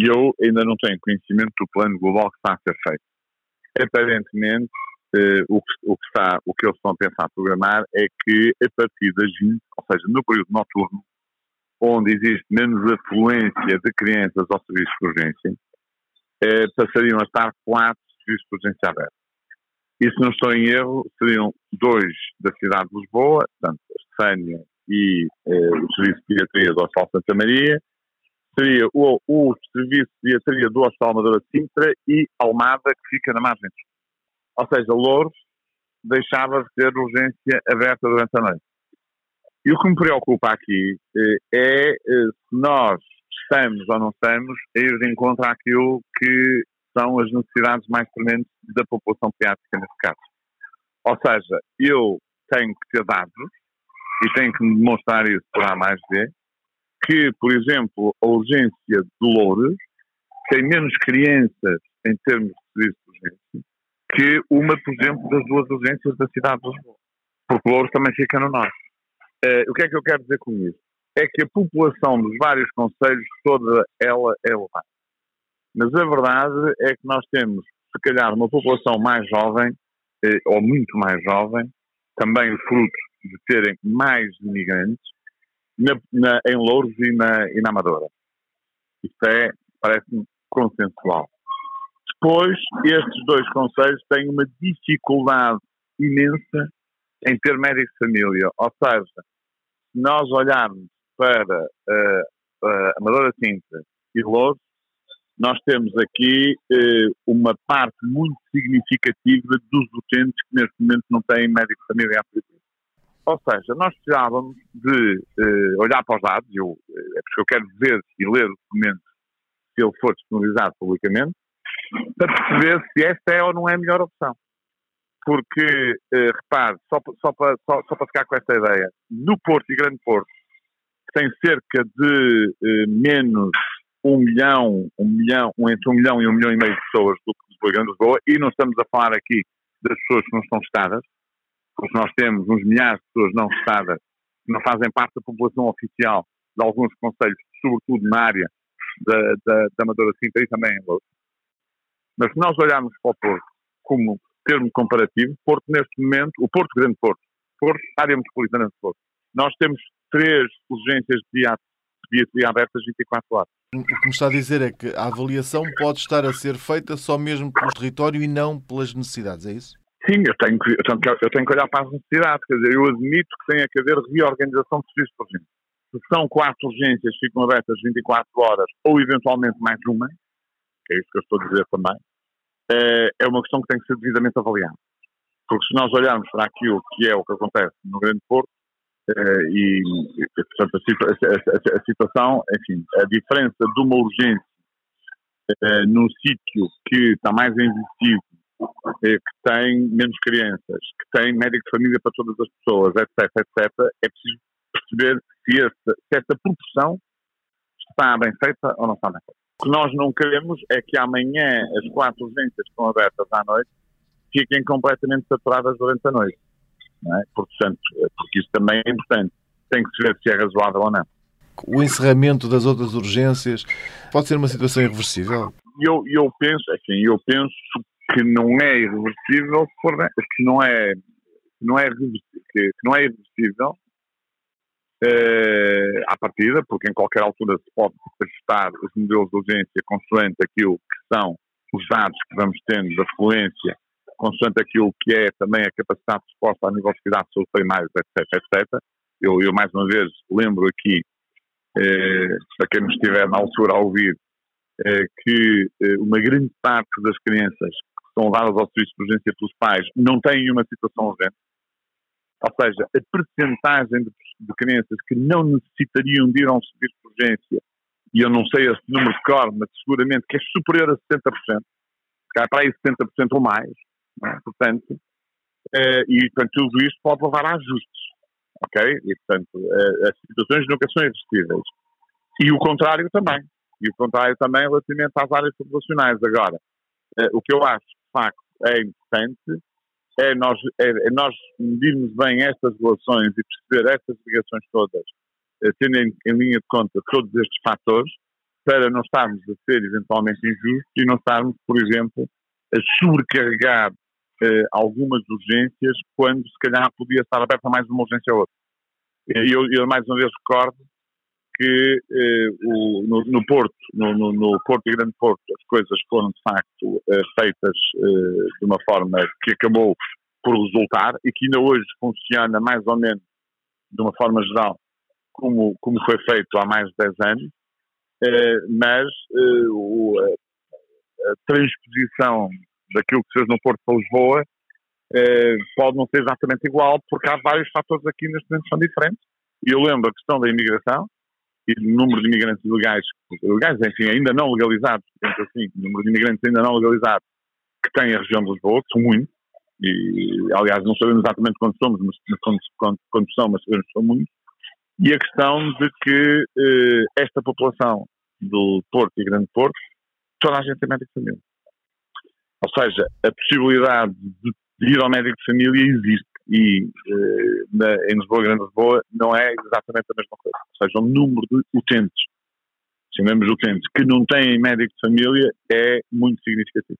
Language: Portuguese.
E eu ainda não tenho conhecimento do plano global que está a ser feito. Aparentemente, eh, o, que, o, que está, o que eles estão a pensar programar é que a partir das 20, ou seja, no período noturno, onde existe menos afluência de crianças ao serviço de urgência, eh, passariam a estar quatro serviços de urgência abertos. E se não estou em erro, seriam dois da cidade de Lisboa, portanto, a Estefânia e eh, o Serviço de Pediatria do Hospital Santa Maria, seria o, o Serviço de Pediatria do Hospital Amadora Sintra e Almada, que fica na margem Ou seja, Louros deixava de ter urgência aberta durante a noite. E o que me preocupa aqui eh, é eh, se nós estamos ou não estamos a ir de encontro àquilo que são as necessidades mais prementes da população pediátrica nesse caso. Ou seja, eu tenho que ter dados e tenho que demonstrar isso por A mais B, que, por exemplo, a urgência de Loures tem menos crianças em termos de serviço de urgência que uma, por exemplo, das duas urgências da cidade de Lisboa. Porque Loures também fica no norte. Uh, o que é que eu quero dizer com isso? É que a população dos vários conselhos, toda ela é elevada. Mas a verdade é que nós temos, se calhar, uma população mais jovem, eh, ou muito mais jovem, também fruto de terem mais imigrantes, na, na, em Louros e na, e na Amadora. Isto é, parece-me consensual. Depois, estes dois conselhos têm uma dificuldade imensa em ter médico de família. Ou seja, se nós olharmos para uh, uh, Amadora Cinta e Louros, nós temos aqui uh, uma parte muito significativa dos utentes que neste momento não têm médico de família atribuído. Ou seja, nós precisávamos de uh, olhar para os dados, eu, é porque eu quero ver e ler o documento se ele for disponibilizado publicamente, para perceber se esta é ou não é a melhor opção. Porque, uh, repare, só, só, para, só, só para ficar com esta ideia, no Porto e Grande Porto, que tem cerca de menos um milhão, um milhão, entre um milhão e um milhão e meio de pessoas do que e Grande Lisboa, e não estamos a falar aqui das pessoas que não estão testadas, porque nós temos uns milhares de pessoas não testadas que não fazem parte da população oficial de alguns conselhos, sobretudo na área da, da, da Amadora Sintra e também em Louros. Mas se nós olharmos para o Porto como termo comparativo, Porto neste momento, o Porto Grande Porto, Porto, área metropolitana de Porto, nós temos três urgências de pediatria abertas 24 horas. O que me está a dizer é que a avaliação pode estar a ser feita só mesmo pelo território e não pelas necessidades, é isso? Sim, eu tenho, que, eu tenho, que, eu tenho que olhar para as necessidades. Quer dizer, eu admito que tem que haver reorganização de serviços de urgência. Se são quatro urgências que ficam abertas 24 horas ou eventualmente mais uma, que é isso que eu estou a dizer também, eh, é uma questão que tem que ser devidamente avaliada. Porque se nós olharmos para aquilo que é o que acontece no Grande Porto, eh, e, portanto, a, situação, enfim, a diferença de uma urgência uh, num sítio que está mais envelhecido, que tem menos crianças, que tem médico de família para todas as pessoas, etc, etc, é preciso perceber se, essa, se essa proporção está bem feita ou não está bem feita. O que nós não queremos é que amanhã as quatro urgências que estão abertas à noite fiquem completamente saturadas durante a noite é? Portanto, porque isso também é importante. Tem que se ver se é razoável ou não. O encerramento das outras urgências pode ser uma situação irreversível? Eu, eu penso, assim, eu penso que não é irreversível, que não é, não é, que não é irreversível eh, à partida, porque em qualquer altura se pode ajustar os modelos de urgência consoante aquilo que são os dados que vamos tendo da fluência consoante aquilo que é também a capacidade de resposta à nível de cidade de saúde primários, etc, etc. Eu, eu, mais uma vez, lembro aqui, eh, para quem nos estiver na altura a ouvir, eh, que eh, uma grande parte das crianças são levadas ao serviço de urgência pelos pais não têm uma situação urgente. Ou seja, a percentagem de, de, crianças que não necessitariam de ir a um serviço de urgência, e eu não sei esse número de cor, mas seguramente que é superior a 70%, cai para aí 70% ou mais, é? Portanto, uh, e portanto, tudo isto pode levar a ajustes. Ok? E, portanto, uh, as situações nunca são irresistíveis. E o contrário também. E o contrário também relativamente às áreas populacionais. Agora, uh, o que eu acho, facto, é importante é nós, é, é nós medirmos bem estas relações e perceber estas ligações todas, tendo em, em linha de conta todos estes fatores, para não estarmos a ser eventualmente injustos e não estarmos, por exemplo, a sobrecarregar eh, algumas urgências quando se calhar podia estar aberta mais uma urgência ou outra. Eu, eu mais uma vez recordo que eh, o, no, no, Porto, no, no, no, Porto e Grande Porto, as coisas foram de facto eh, feitas eh, de uma forma que acabou por resultar e que ainda hoje funciona mais ou menos de uma forma geral como, como foi feito há mais de 10 anos, eh, mas eh, o, a, transposição daquilo que se fez no Porto para Lisboa eh, pode não ser exatamente igual, porque há vários fatores aqui neste momento que são diferentes. E eu lembro a questão da imigração e do número de imigrantes ilegais, legais, enfim, ainda não legalizados, assim, o número de imigrantes ainda não legalizados que tem a região de Lisboa, que são muitos, e aliás não sabemos exatamente quantos somos, mas quando, quando são, mas sabemos que são muitos, e a questão de que eh, esta população do Porto e Grande Porto, toda a gente tem médico de família. Ou seja, a possibilidade de, de ir ao médico de família existe e eh, na, em Lisboa, Grande Lisboa, não é exatamente a mesma coisa. Ou seja, o número de utentes, chamemos utentes, que não têm médico de família é muito significativo.